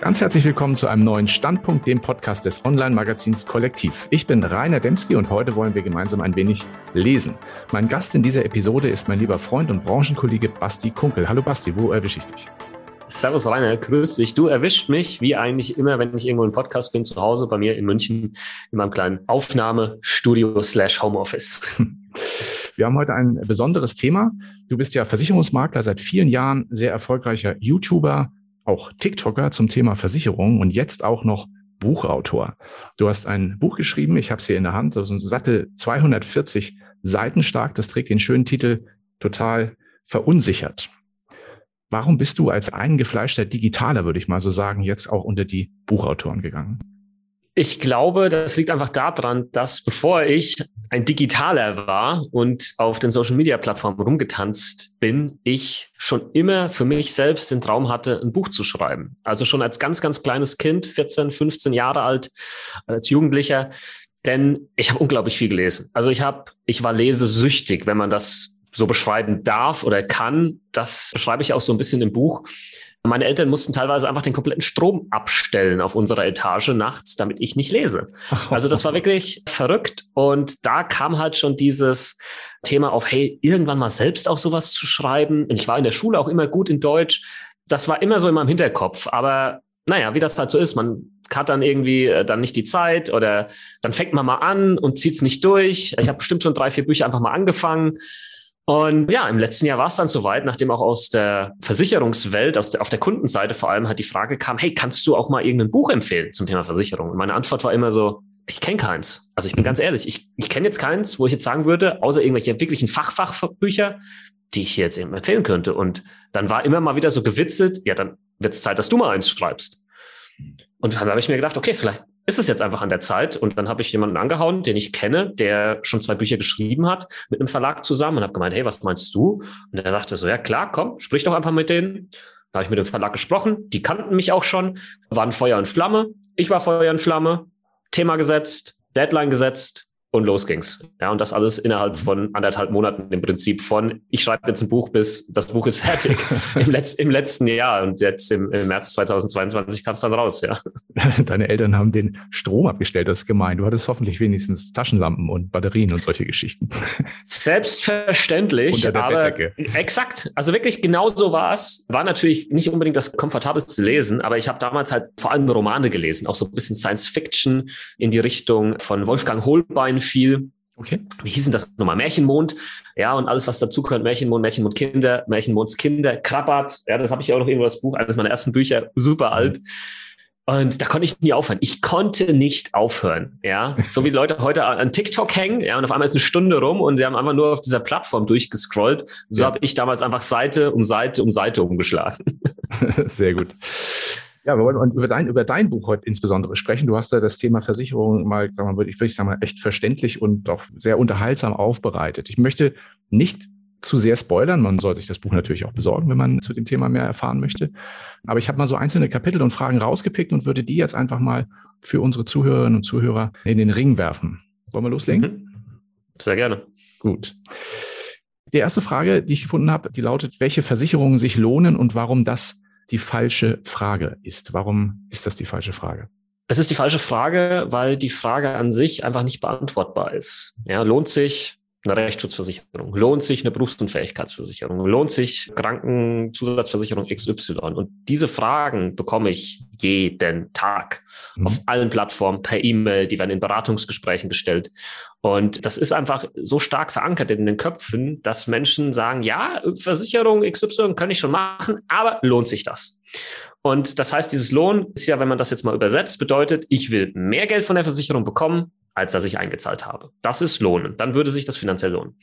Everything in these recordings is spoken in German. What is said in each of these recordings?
Ganz herzlich willkommen zu einem neuen Standpunkt, dem Podcast des Online-Magazins Kollektiv. Ich bin Rainer Demski und heute wollen wir gemeinsam ein wenig lesen. Mein Gast in dieser Episode ist mein lieber Freund und Branchenkollege Basti Kunkel. Hallo Basti, wo erwische ich dich? Servus Rainer, grüß dich. Du erwischt mich, wie eigentlich immer, wenn ich irgendwo im Podcast bin, zu Hause bei mir in München in meinem kleinen Aufnahmestudio slash Homeoffice. Wir haben heute ein besonderes Thema. Du bist ja Versicherungsmakler, seit vielen Jahren sehr erfolgreicher YouTuber, auch TikToker zum Thema Versicherung und jetzt auch noch Buchautor. Du hast ein Buch geschrieben, ich habe es hier in der Hand, also ein satte 240 Seiten stark, das trägt den schönen Titel Total verunsichert. Warum bist du als eingefleischter Digitaler, würde ich mal so sagen, jetzt auch unter die Buchautoren gegangen? Ich glaube, das liegt einfach daran, dass bevor ich ein Digitaler war und auf den Social Media Plattformen rumgetanzt bin, ich schon immer für mich selbst den Traum hatte, ein Buch zu schreiben. Also schon als ganz, ganz kleines Kind, 14, 15 Jahre alt, als Jugendlicher. Denn ich habe unglaublich viel gelesen. Also ich habe, ich war lesesüchtig, wenn man das so beschreiben darf oder kann. Das beschreibe ich auch so ein bisschen im Buch. Meine Eltern mussten teilweise einfach den kompletten Strom abstellen auf unserer Etage nachts, damit ich nicht lese. Also das war wirklich verrückt. Und da kam halt schon dieses Thema auf, hey, irgendwann mal selbst auch sowas zu schreiben. Und ich war in der Schule auch immer gut in Deutsch. Das war immer so in meinem Hinterkopf. Aber naja, wie das halt so ist, man hat dann irgendwie äh, dann nicht die Zeit oder dann fängt man mal an und zieht es nicht durch. Ich habe bestimmt schon drei, vier Bücher einfach mal angefangen und ja, im letzten Jahr war es dann soweit, nachdem auch aus der Versicherungswelt, aus der, auf der Kundenseite vor allem halt die Frage kam, hey, kannst du auch mal irgendein Buch empfehlen zum Thema Versicherung? Und meine Antwort war immer so, ich kenne keins. Also ich bin mhm. ganz ehrlich, ich, ich kenne jetzt keins, wo ich jetzt sagen würde, außer irgendwelche wirklichen Fachfachbücher, die ich hier jetzt eben empfehlen könnte. Und dann war immer mal wieder so gewitzelt, ja, dann wird es Zeit, dass du mal eins schreibst. Und dann habe ich mir gedacht, okay, vielleicht ist es jetzt einfach an der Zeit. Und dann habe ich jemanden angehauen, den ich kenne, der schon zwei Bücher geschrieben hat, mit einem Verlag zusammen und habe gemeint, hey, was meinst du? Und er sagte so, ja klar, komm, sprich doch einfach mit denen. Da habe ich mit dem Verlag gesprochen, die kannten mich auch schon, waren Feuer und Flamme. Ich war Feuer und Flamme, Thema gesetzt, Deadline gesetzt, und los ging's. Ja, und das alles innerhalb von anderthalb Monaten im Prinzip von, ich schreibe jetzt ein Buch bis das Buch ist fertig im, Letz-, im letzten Jahr. Und jetzt im, im März 2022 kam es dann raus, ja. Deine Eltern haben den Strom abgestellt, das ist gemein. Du hattest hoffentlich wenigstens Taschenlampen und Batterien und solche Geschichten. Selbstverständlich. Unter der aber Bettdecke. Exakt. Also wirklich genau so war es. War natürlich nicht unbedingt das komfortabelste Lesen, aber ich habe damals halt vor allem Romane gelesen, auch so ein bisschen Science Fiction in die Richtung von Wolfgang Holbein viel. Okay. Wie hießen das nochmal? Märchenmond. Ja, und alles, was dazu gehört. Märchenmond, Märchenmond Kinder, Märchenmonds Kinder, Krabbert. Ja, das habe ich auch noch irgendwo das Buch, eines meiner ersten Bücher, super alt. Und da konnte ich nie aufhören. Ich konnte nicht aufhören. Ja, so wie Leute heute an TikTok hängen, ja, und auf einmal ist eine Stunde rum und sie haben einfach nur auf dieser Plattform durchgescrollt. So ja. habe ich damals einfach Seite um Seite um Seite umgeschlagen. Sehr gut. Ja, wir wollen über dein, über dein Buch heute insbesondere sprechen. Du hast da das Thema Versicherung mal, sagen wir mal, ich würde sagen mal, echt verständlich und auch sehr unterhaltsam aufbereitet. Ich möchte nicht zu sehr spoilern. Man soll sich das Buch natürlich auch besorgen, wenn man zu dem Thema mehr erfahren möchte. Aber ich habe mal so einzelne Kapitel und Fragen rausgepickt und würde die jetzt einfach mal für unsere Zuhörerinnen und Zuhörer in den Ring werfen. Wollen wir loslegen? Mhm. Sehr gerne. Gut. Die erste Frage, die ich gefunden habe, die lautet, welche Versicherungen sich lohnen und warum das die falsche Frage ist. Warum ist das die falsche Frage? Es ist die falsche Frage, weil die Frage an sich einfach nicht beantwortbar ist. Ja, lohnt sich eine Rechtsschutzversicherung? Lohnt sich eine Berufsunfähigkeitsversicherung? Lohnt sich Krankenzusatzversicherung XY? Und diese Fragen bekomme ich jeden Tag mhm. auf allen Plattformen per E-Mail, die werden in Beratungsgesprächen gestellt. Und das ist einfach so stark verankert in den Köpfen, dass Menschen sagen, ja, Versicherung XY kann ich schon machen, aber lohnt sich das? Und das heißt, dieses Lohn ist ja, wenn man das jetzt mal übersetzt, bedeutet, ich will mehr Geld von der Versicherung bekommen, als dass ich eingezahlt habe. Das ist Lohnen. Dann würde sich das finanziell lohnen.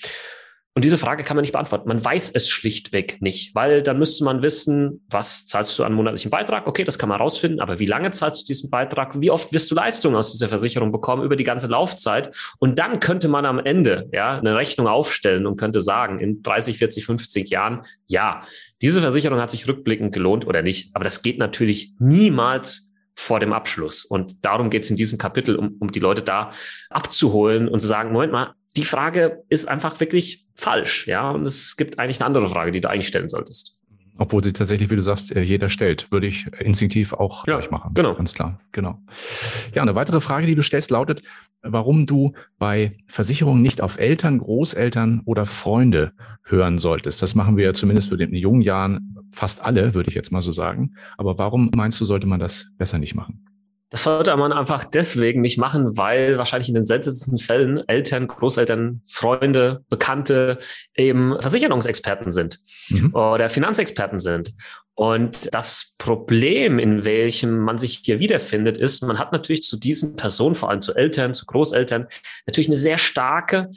Und diese Frage kann man nicht beantworten. Man weiß es schlichtweg nicht, weil dann müsste man wissen, was zahlst du an monatlichen Beitrag? Okay, das kann man rausfinden, aber wie lange zahlst du diesen Beitrag? Wie oft wirst du Leistungen aus dieser Versicherung bekommen über die ganze Laufzeit? Und dann könnte man am Ende ja eine Rechnung aufstellen und könnte sagen, in 30, 40, 50 Jahren, ja, diese Versicherung hat sich rückblickend gelohnt oder nicht. Aber das geht natürlich niemals vor dem Abschluss. Und darum geht es in diesem Kapitel, um, um die Leute da abzuholen und zu sagen, Moment mal, die Frage ist einfach wirklich falsch, ja. Und es gibt eigentlich eine andere Frage, die du eigentlich stellen solltest. Obwohl sie tatsächlich, wie du sagst, äh, jeder stellt, würde ich instinktiv auch ja, gleich machen. Genau. Ganz klar, genau. Ja, eine weitere Frage, die du stellst, lautet, warum du bei Versicherungen nicht auf Eltern, Großeltern oder Freunde hören solltest. Das machen wir ja zumindest für den jungen Jahren fast alle, würde ich jetzt mal so sagen. Aber warum meinst du, sollte man das besser nicht machen? Das sollte man einfach deswegen nicht machen, weil wahrscheinlich in den seltensten Fällen Eltern, Großeltern, Freunde, Bekannte eben Versicherungsexperten sind mhm. oder Finanzexperten sind. Und das Problem, in welchem man sich hier wiederfindet, ist, man hat natürlich zu diesen Personen, vor allem zu Eltern, zu Großeltern, natürlich eine sehr starke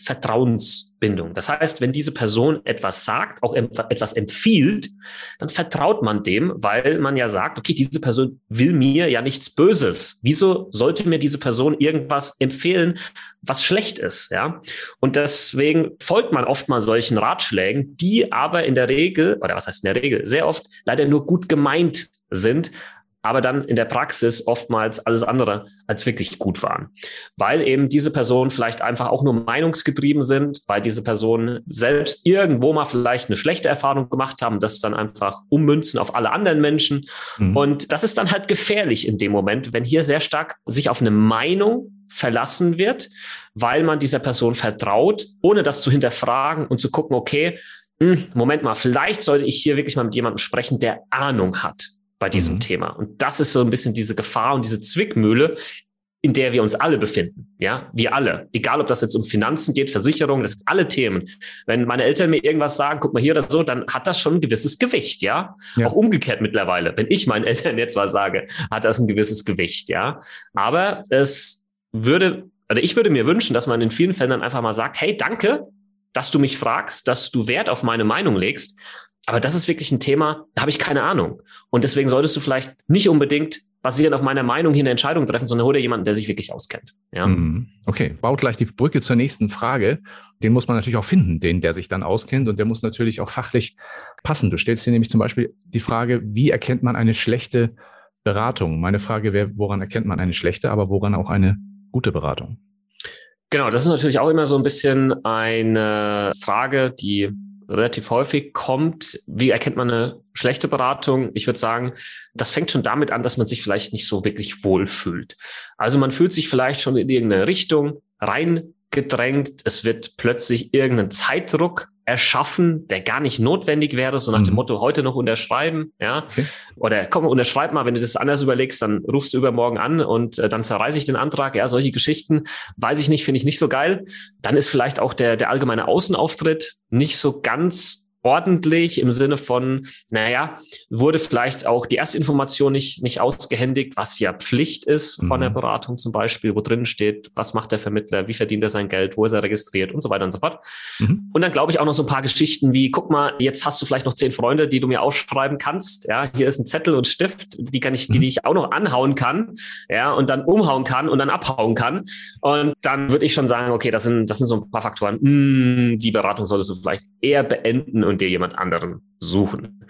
Vertrauensbindung. Das heißt, wenn diese Person etwas sagt, auch etwas empfiehlt, dann vertraut man dem, weil man ja sagt, okay, diese Person will mir ja nichts Böses. Wieso sollte mir diese Person irgendwas empfehlen, was schlecht ist? Ja. Und deswegen folgt man oft mal solchen Ratschlägen, die aber in der Regel, oder was heißt in der Regel, sehr oft leider nur gut gemeint sind, aber dann in der Praxis oftmals alles andere als wirklich gut waren. Weil eben diese Personen vielleicht einfach auch nur meinungsgetrieben sind, weil diese Personen selbst irgendwo mal vielleicht eine schlechte Erfahrung gemacht haben, das dann einfach ummünzen auf alle anderen Menschen. Mhm. Und das ist dann halt gefährlich in dem Moment, wenn hier sehr stark sich auf eine Meinung verlassen wird, weil man dieser Person vertraut, ohne das zu hinterfragen und zu gucken, okay, hm, Moment mal, vielleicht sollte ich hier wirklich mal mit jemandem sprechen, der Ahnung hat bei diesem mhm. Thema. Und das ist so ein bisschen diese Gefahr und diese Zwickmühle, in der wir uns alle befinden. Ja, wir alle. Egal, ob das jetzt um Finanzen geht, Versicherungen, das sind alle Themen. Wenn meine Eltern mir irgendwas sagen, guck mal hier oder so, dann hat das schon ein gewisses Gewicht. Ja, ja. auch umgekehrt mittlerweile. Wenn ich meinen Eltern jetzt was sage, hat das ein gewisses Gewicht. Ja, aber es würde, oder ich würde mir wünschen, dass man in vielen Fällen dann einfach mal sagt, hey, danke, dass du mich fragst, dass du Wert auf meine Meinung legst. Aber das ist wirklich ein Thema, da habe ich keine Ahnung. Und deswegen solltest du vielleicht nicht unbedingt basierend auf meiner Meinung hier eine Entscheidung treffen, sondern hol dir jemanden, der sich wirklich auskennt. Ja? Mhm. Okay, baut gleich die Brücke zur nächsten Frage. Den muss man natürlich auch finden, den, der sich dann auskennt und der muss natürlich auch fachlich passen. Du stellst dir nämlich zum Beispiel die Frage, wie erkennt man eine schlechte Beratung? Meine Frage wäre, woran erkennt man eine schlechte, aber woran auch eine gute Beratung? Genau, das ist natürlich auch immer so ein bisschen eine Frage, die relativ häufig kommt. Wie erkennt man eine schlechte Beratung? Ich würde sagen, das fängt schon damit an, dass man sich vielleicht nicht so wirklich wohl fühlt. Also man fühlt sich vielleicht schon in irgendeine Richtung reingedrängt. Es wird plötzlich irgendein Zeitdruck erschaffen, der gar nicht notwendig wäre, so nach mhm. dem Motto, heute noch unterschreiben, ja. Okay. Oder komm, unterschreib mal, wenn du das anders überlegst, dann rufst du übermorgen an und äh, dann zerreiße ich den Antrag. Ja, solche Geschichten, weiß ich nicht, finde ich nicht so geil. Dann ist vielleicht auch der, der allgemeine Außenauftritt nicht so ganz ordentlich im Sinne von, naja, wurde vielleicht auch die Erstinformation nicht, nicht ausgehändigt, was ja Pflicht ist von mhm. der Beratung zum Beispiel, wo drin steht, was macht der Vermittler, wie verdient er sein Geld, wo ist er registriert und so weiter und so fort. Mhm. Und dann glaube ich auch noch so ein paar Geschichten wie, guck mal, jetzt hast du vielleicht noch zehn Freunde, die du mir aufschreiben kannst. Ja, hier ist ein Zettel und Stift, die kann ich, die, mhm. die ich auch noch anhauen kann, ja, und dann umhauen kann und dann abhauen kann. Und dann würde ich schon sagen, okay, das sind, das sind so ein paar Faktoren. Hm, die Beratung solltest du vielleicht eher beenden und dir jemand anderen suchen.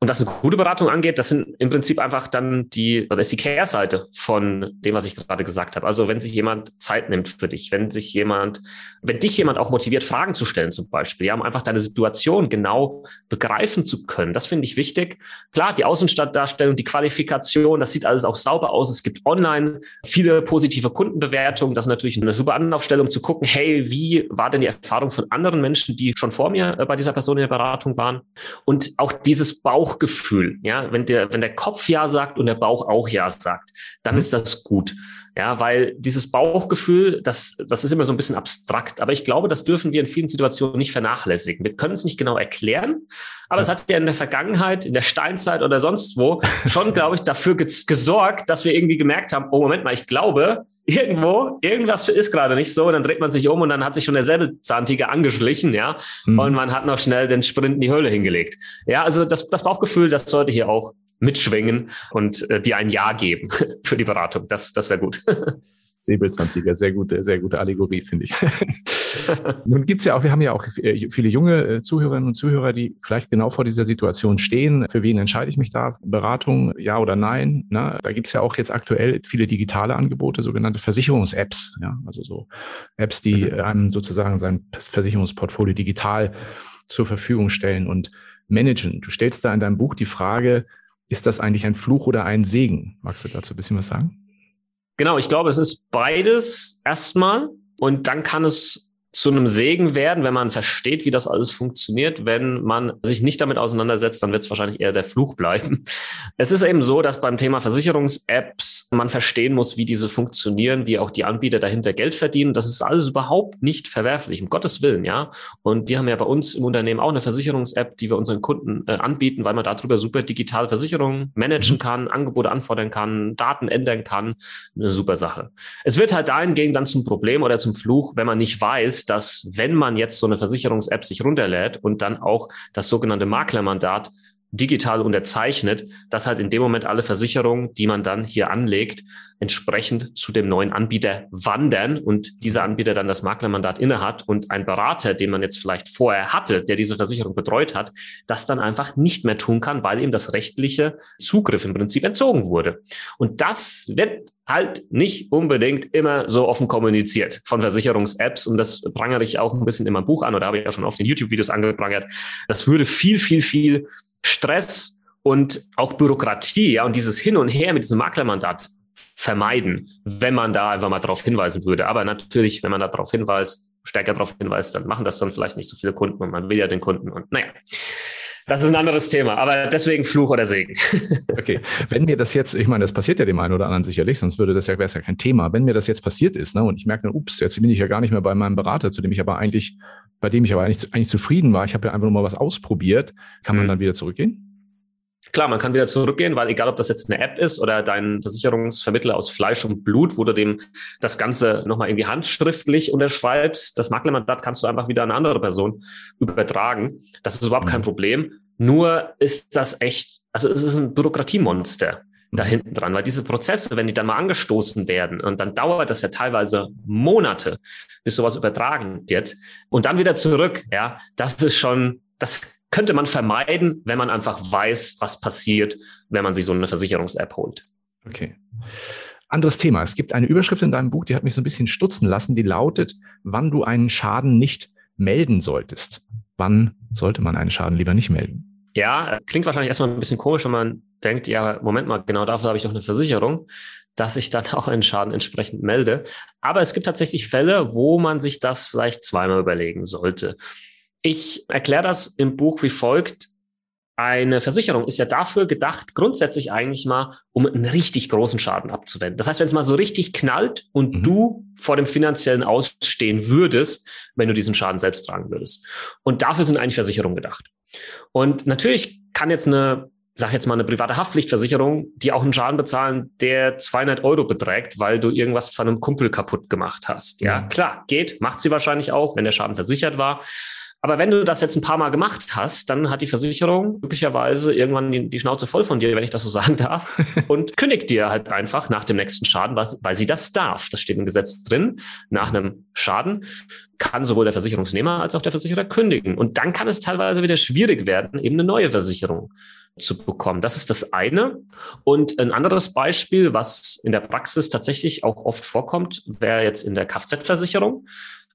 Und was eine gute Beratung angeht, das sind im Prinzip einfach dann die, oder ist die Care-Seite von dem, was ich gerade gesagt habe. Also wenn sich jemand Zeit nimmt für dich, wenn sich jemand, wenn dich jemand auch motiviert, Fragen zu stellen zum Beispiel, ja, um einfach deine Situation genau begreifen zu können, das finde ich wichtig. Klar, die Außenstadtdarstellung, die Qualifikation, das sieht alles auch sauber aus. Es gibt online viele positive Kundenbewertungen. Das ist natürlich eine super Anlaufstellung zu gucken, hey, wie war denn die Erfahrung von anderen Menschen, die schon vor mir äh, bei dieser Person in der Beratung waren? Und auch dieses Bauch Bauchgefühl, ja, wenn der, wenn der Kopf ja sagt und der Bauch auch ja sagt, dann mhm. ist das gut. Ja, weil dieses Bauchgefühl, das, das ist immer so ein bisschen abstrakt. Aber ich glaube, das dürfen wir in vielen Situationen nicht vernachlässigen. Wir können es nicht genau erklären, aber ja. es hat ja in der Vergangenheit, in der Steinzeit oder sonst wo schon, glaube ich, dafür gesorgt, dass wir irgendwie gemerkt haben, oh Moment mal, ich glaube, irgendwo, irgendwas ist gerade nicht so. Und dann dreht man sich um und dann hat sich schon der Säbelzahntiger angeschlichen, ja. Mhm. Und man hat noch schnell den Sprint in die Höhle hingelegt. Ja, also das, das Bauchgefühl, das sollte hier auch mitschwingen und äh, dir ein Ja geben für die Beratung. Das, das wäre gut. Säbelzahntiger, sehr gute, sehr gute Allegorie, finde ich. Nun gibt's ja auch, wir haben ja auch äh, viele junge äh, Zuhörerinnen und Zuhörer, die vielleicht genau vor dieser Situation stehen. Für wen entscheide ich mich da? Beratung, ja oder nein? Na, da gibt's ja auch jetzt aktuell viele digitale Angebote, sogenannte Versicherungs-Apps. Ja, also so Apps, die mhm. einem sozusagen sein Versicherungsportfolio digital zur Verfügung stellen. Und managen. Du stellst da in deinem Buch die Frage, ist das eigentlich ein Fluch oder ein Segen? Magst du dazu ein bisschen was sagen? Genau, ich glaube, es ist beides erstmal und dann kann es zu einem Segen werden, wenn man versteht, wie das alles funktioniert. Wenn man sich nicht damit auseinandersetzt, dann wird es wahrscheinlich eher der Fluch bleiben. Es ist eben so, dass beim Thema Versicherungs-Apps man verstehen muss, wie diese funktionieren, wie auch die Anbieter dahinter Geld verdienen. Das ist alles überhaupt nicht verwerflich, um Gottes Willen, ja. Und wir haben ja bei uns im Unternehmen auch eine Versicherungs-App, die wir unseren Kunden äh, anbieten, weil man darüber super digital Versicherungen managen mhm. kann, Angebote anfordern kann, Daten ändern kann. Eine super Sache. Es wird halt dahingehend dann zum Problem oder zum Fluch, wenn man nicht weiß, dass wenn man jetzt so eine Versicherungs-App sich runterlädt und dann auch das sogenannte Maklermandat digital unterzeichnet, dass halt in dem Moment alle Versicherungen, die man dann hier anlegt, entsprechend zu dem neuen Anbieter wandern und dieser Anbieter dann das Maklermandat innehat und ein Berater, den man jetzt vielleicht vorher hatte, der diese Versicherung betreut hat, das dann einfach nicht mehr tun kann, weil ihm das rechtliche Zugriff im Prinzip entzogen wurde. Und das wird halt nicht unbedingt immer so offen kommuniziert von Versicherungs-Apps. Und das prangere ich auch ein bisschen in meinem Buch an oder habe ich ja schon auf den YouTube-Videos angeprangert. Das würde viel, viel, viel Stress und auch Bürokratie, ja, und dieses Hin und Her mit diesem Maklermandat vermeiden, wenn man da einfach mal darauf hinweisen würde. Aber natürlich, wenn man da darauf hinweist, stärker darauf hinweist, dann machen das dann vielleicht nicht so viele Kunden und man will ja den Kunden und naja. Das ist ein anderes Thema, aber deswegen Fluch oder Segen. okay, wenn mir das jetzt, ich meine, das passiert ja dem einen oder anderen sicherlich, sonst würde das ja, wäre es ja kein Thema. Wenn mir das jetzt passiert ist, ne, und ich merke dann, ups, jetzt bin ich ja gar nicht mehr bei meinem Berater, zu dem ich aber eigentlich, bei dem ich aber eigentlich, eigentlich zufrieden war, ich habe ja einfach nur mal was ausprobiert, kann man mhm. dann wieder zurückgehen? Klar, man kann wieder zurückgehen, weil egal, ob das jetzt eine App ist oder dein Versicherungsvermittler aus Fleisch und Blut, wo du dem das Ganze nochmal irgendwie handschriftlich unterschreibst, das Maklermandat kannst du einfach wieder an eine andere Person übertragen. Das ist überhaupt kein mhm. Problem. Nur ist das echt, also es ist ein Bürokratiemonster da hinten dran, weil diese Prozesse, wenn die dann mal angestoßen werden und dann dauert das ja teilweise Monate, bis sowas übertragen wird und dann wieder zurück, ja, das ist schon, das könnte man vermeiden, wenn man einfach weiß, was passiert, wenn man sich so eine Versicherungs-App holt. Okay. Anderes Thema. Es gibt eine Überschrift in deinem Buch, die hat mich so ein bisschen stutzen lassen, die lautet, wann du einen Schaden nicht melden solltest. Wann sollte man einen Schaden lieber nicht melden? Ja, klingt wahrscheinlich erstmal ein bisschen komisch, wenn man denkt, ja, Moment mal, genau dafür habe ich doch eine Versicherung, dass ich dann auch einen Schaden entsprechend melde. Aber es gibt tatsächlich Fälle, wo man sich das vielleicht zweimal überlegen sollte. Ich erkläre das im Buch wie folgt. Eine Versicherung ist ja dafür gedacht, grundsätzlich eigentlich mal, um einen richtig großen Schaden abzuwenden. Das heißt, wenn es mal so richtig knallt und mhm. du vor dem finanziellen Ausstehen würdest, wenn du diesen Schaden selbst tragen würdest. Und dafür sind eigentlich Versicherungen gedacht. Und natürlich kann jetzt eine sag jetzt mal eine private Haftpflichtversicherung, die auch einen Schaden bezahlen, der 200 Euro beträgt, weil du irgendwas von einem Kumpel kaputt gemacht hast. Ja, mhm. klar, geht, macht sie wahrscheinlich auch, wenn der Schaden versichert war. Aber wenn du das jetzt ein paar Mal gemacht hast, dann hat die Versicherung möglicherweise irgendwann die, die Schnauze voll von dir, wenn ich das so sagen darf, und kündigt dir halt einfach nach dem nächsten Schaden, was, weil sie das darf. Das steht im Gesetz drin. Nach einem Schaden kann sowohl der Versicherungsnehmer als auch der Versicherer kündigen. Und dann kann es teilweise wieder schwierig werden, eben eine neue Versicherung zu bekommen. Das ist das eine. Und ein anderes Beispiel, was in der Praxis tatsächlich auch oft vorkommt, wäre jetzt in der Kfz-Versicherung.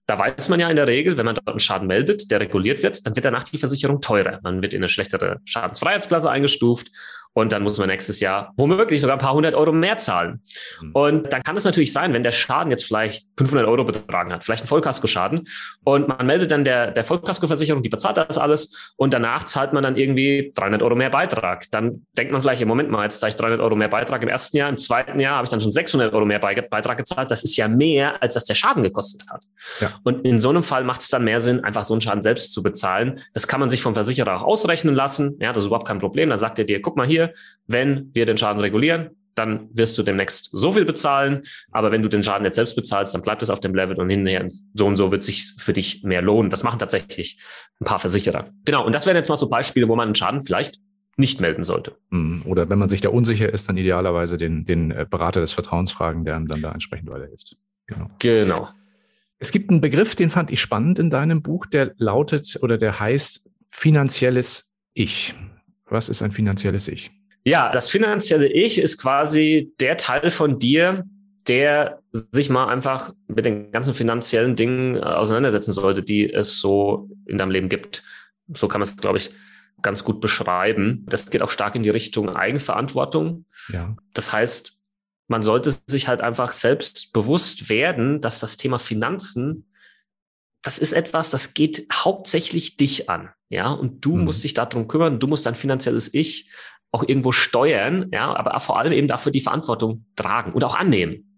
Da weiß man ja in der Regel, wenn man dort einen Schaden meldet, der reguliert wird, dann wird danach die Versicherung teurer. Man wird in eine schlechtere Schadensfreiheitsklasse eingestuft und dann muss man nächstes Jahr womöglich sogar ein paar hundert Euro mehr zahlen. Mhm. Und dann kann es natürlich sein, wenn der Schaden jetzt vielleicht 500 Euro betragen hat, vielleicht ein Vollkaskoschaden, und man meldet dann der, der Vollkaskoversicherung, die bezahlt das alles, und danach zahlt man dann irgendwie 300 Euro mehr Beitrag. Dann denkt man vielleicht, im Moment mal, jetzt zahle ich 300 Euro mehr Beitrag im ersten Jahr, im zweiten Jahr habe ich dann schon 600 Euro mehr Beitrag gezahlt. Das ist ja mehr, als das der Schaden gekostet hat. Ja. Und in so einem Fall macht es dann mehr Sinn, einfach so einen Schaden selbst zu bezahlen. Das kann man sich vom Versicherer auch ausrechnen lassen. Ja, das ist überhaupt kein Problem. Dann sagt er dir, guck mal hier, wenn wir den Schaden regulieren, dann wirst du demnächst so viel bezahlen. Aber wenn du den Schaden jetzt selbst bezahlst, dann bleibt es auf dem Level und hinterher so und so wird sich für dich mehr lohnen. Das machen tatsächlich ein paar Versicherer. Genau. Und das wären jetzt mal so Beispiele, wo man einen Schaden vielleicht nicht melden sollte. Hm, oder wenn man sich da unsicher ist, dann idealerweise den, den äh, Berater des Vertrauens fragen, der dann da entsprechend weiterhilft. Genau. Genau. Es gibt einen Begriff, den fand ich spannend in deinem Buch, der lautet oder der heißt finanzielles Ich. Was ist ein finanzielles Ich? Ja, das finanzielle Ich ist quasi der Teil von dir, der sich mal einfach mit den ganzen finanziellen Dingen äh, auseinandersetzen sollte, die es so in deinem Leben gibt. So kann man es, glaube ich, ganz gut beschreiben. Das geht auch stark in die Richtung Eigenverantwortung. Ja. Das heißt, man sollte sich halt einfach selbst bewusst werden, dass das Thema Finanzen, das ist etwas, das geht hauptsächlich dich an. Ja, und du mhm. musst dich darum kümmern. Du musst dein finanzielles Ich auch irgendwo steuern. Ja, aber vor allem eben dafür die Verantwortung tragen und auch annehmen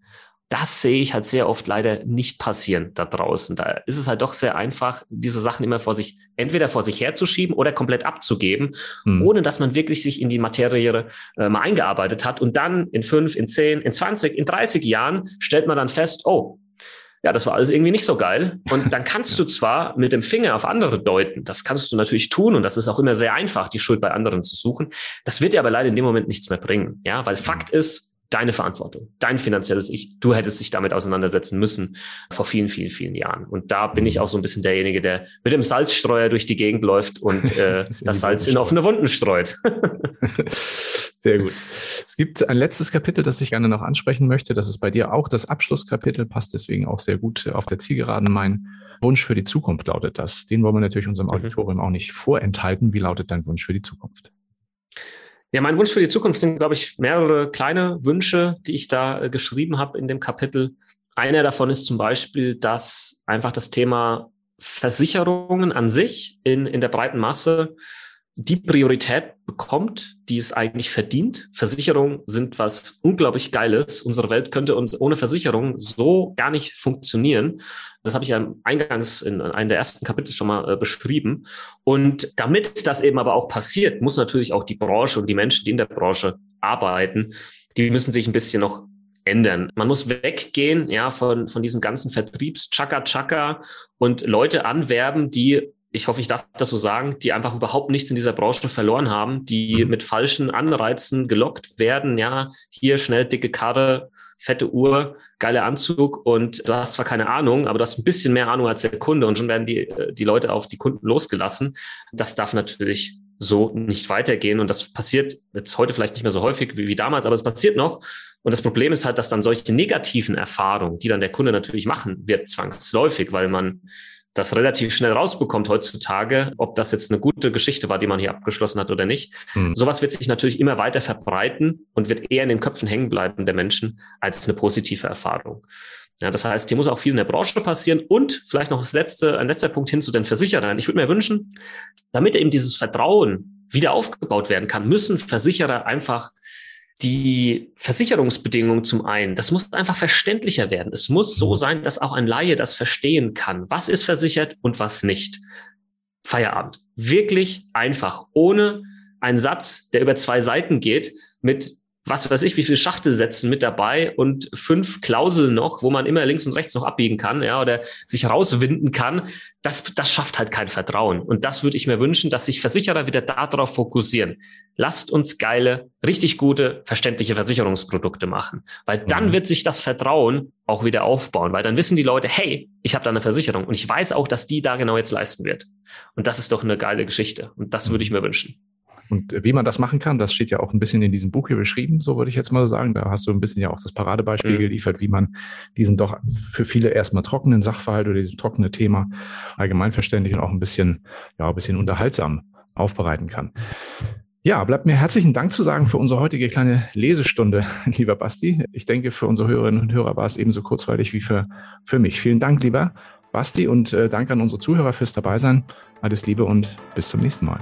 das sehe ich halt sehr oft leider nicht passieren da draußen. Da ist es halt doch sehr einfach, diese Sachen immer vor sich, entweder vor sich herzuschieben oder komplett abzugeben, hm. ohne dass man wirklich sich in die Materie äh, mal eingearbeitet hat. Und dann in fünf, in zehn, in zwanzig, in dreißig Jahren stellt man dann fest, oh, ja, das war alles irgendwie nicht so geil. Und dann kannst du zwar mit dem Finger auf andere deuten, das kannst du natürlich tun und das ist auch immer sehr einfach, die Schuld bei anderen zu suchen. Das wird dir aber leider in dem Moment nichts mehr bringen. Ja, weil Fakt ist, deine Verantwortung, dein finanzielles Ich. Du hättest dich damit auseinandersetzen müssen vor vielen, vielen, vielen Jahren. Und da bin ich auch so ein bisschen derjenige, der mit dem Salzstreuer durch die Gegend läuft und äh, das, das Salz in offene Wunden streut. Sehr gut. Es gibt ein letztes Kapitel, das ich gerne noch ansprechen möchte. Das ist bei dir auch das Abschlusskapitel, passt deswegen auch sehr gut auf der Zielgeraden. Mein Wunsch für die Zukunft lautet das. Den wollen wir natürlich unserem mhm. Auditorium auch nicht vorenthalten. Wie lautet dein Wunsch für die Zukunft? Ja, mein Wunsch für die Zukunft sind, glaube ich, mehrere kleine Wünsche, die ich da äh, geschrieben habe in dem Kapitel. Einer davon ist zum Beispiel, dass einfach das Thema Versicherungen an sich in, in der breiten Masse die Priorität bekommt, die es eigentlich verdient. Versicherungen sind was unglaublich Geiles. Unsere Welt könnte uns ohne Versicherung so gar nicht funktionieren. Das habe ich ja eingangs in einem der ersten Kapitel schon mal äh, beschrieben. Und damit das eben aber auch passiert, muss natürlich auch die Branche und die Menschen, die in der Branche arbeiten, die müssen sich ein bisschen noch ändern. Man muss weggehen, ja, von, von diesem ganzen Vertriebs-Chaka-Chaka und Leute anwerben, die ich hoffe, ich darf das so sagen, die einfach überhaupt nichts in dieser Branche verloren haben, die mhm. mit falschen Anreizen gelockt werden. Ja, hier schnell dicke Karre, fette Uhr, geiler Anzug und du hast zwar keine Ahnung, aber du hast ein bisschen mehr Ahnung als der Kunde und schon werden die, äh, die Leute auf die Kunden losgelassen. Das darf natürlich so nicht weitergehen und das passiert jetzt heute vielleicht nicht mehr so häufig wie, wie damals, aber es passiert noch. Und das Problem ist halt, dass dann solche negativen Erfahrungen, die dann der Kunde natürlich machen wird, zwangsläufig, weil man das relativ schnell rausbekommt heutzutage, ob das jetzt eine gute Geschichte war, die man hier abgeschlossen hat oder nicht. Mhm. Sowas wird sich natürlich immer weiter verbreiten und wird eher in den Köpfen hängen bleiben der Menschen als eine positive Erfahrung. Ja, das heißt, hier muss auch viel in der Branche passieren und vielleicht noch das letzte, ein letzter Punkt hin zu den Versicherern. Ich würde mir wünschen, damit eben dieses Vertrauen wieder aufgebaut werden kann, müssen Versicherer einfach die Versicherungsbedingungen zum einen, das muss einfach verständlicher werden. Es muss so mhm. sein, dass auch ein Laie das verstehen kann. Was ist versichert und was nicht? Feierabend. Wirklich einfach, ohne einen Satz, der über zwei Seiten geht, mit was weiß ich, wie viele Schachtelsätzen mit dabei und fünf Klauseln noch, wo man immer links und rechts noch abbiegen kann, ja, oder sich rauswinden kann. Das, das schafft halt kein Vertrauen. Und das würde ich mir wünschen, dass sich Versicherer wieder darauf fokussieren. Lasst uns geile, richtig gute, verständliche Versicherungsprodukte machen. Weil dann mhm. wird sich das Vertrauen auch wieder aufbauen, weil dann wissen die Leute, hey, ich habe da eine Versicherung und ich weiß auch, dass die da genau jetzt leisten wird. Und das ist doch eine geile Geschichte. Und das würde ich mir wünschen. Und wie man das machen kann, das steht ja auch ein bisschen in diesem Buch hier beschrieben, so würde ich jetzt mal sagen. Da hast du ein bisschen ja auch das Paradebeispiel mhm. geliefert, wie man diesen doch für viele erstmal trockenen Sachverhalt oder dieses trockene Thema allgemeinverständlich und auch ein bisschen, ja, ein bisschen unterhaltsam aufbereiten kann. Ja, bleibt mir herzlichen Dank zu sagen für unsere heutige kleine Lesestunde, lieber Basti. Ich denke, für unsere Hörerinnen und Hörer war es ebenso kurzweilig wie für, für mich. Vielen Dank, lieber Basti, und äh, danke an unsere Zuhörer fürs Dabeisein. Alles Liebe und bis zum nächsten Mal.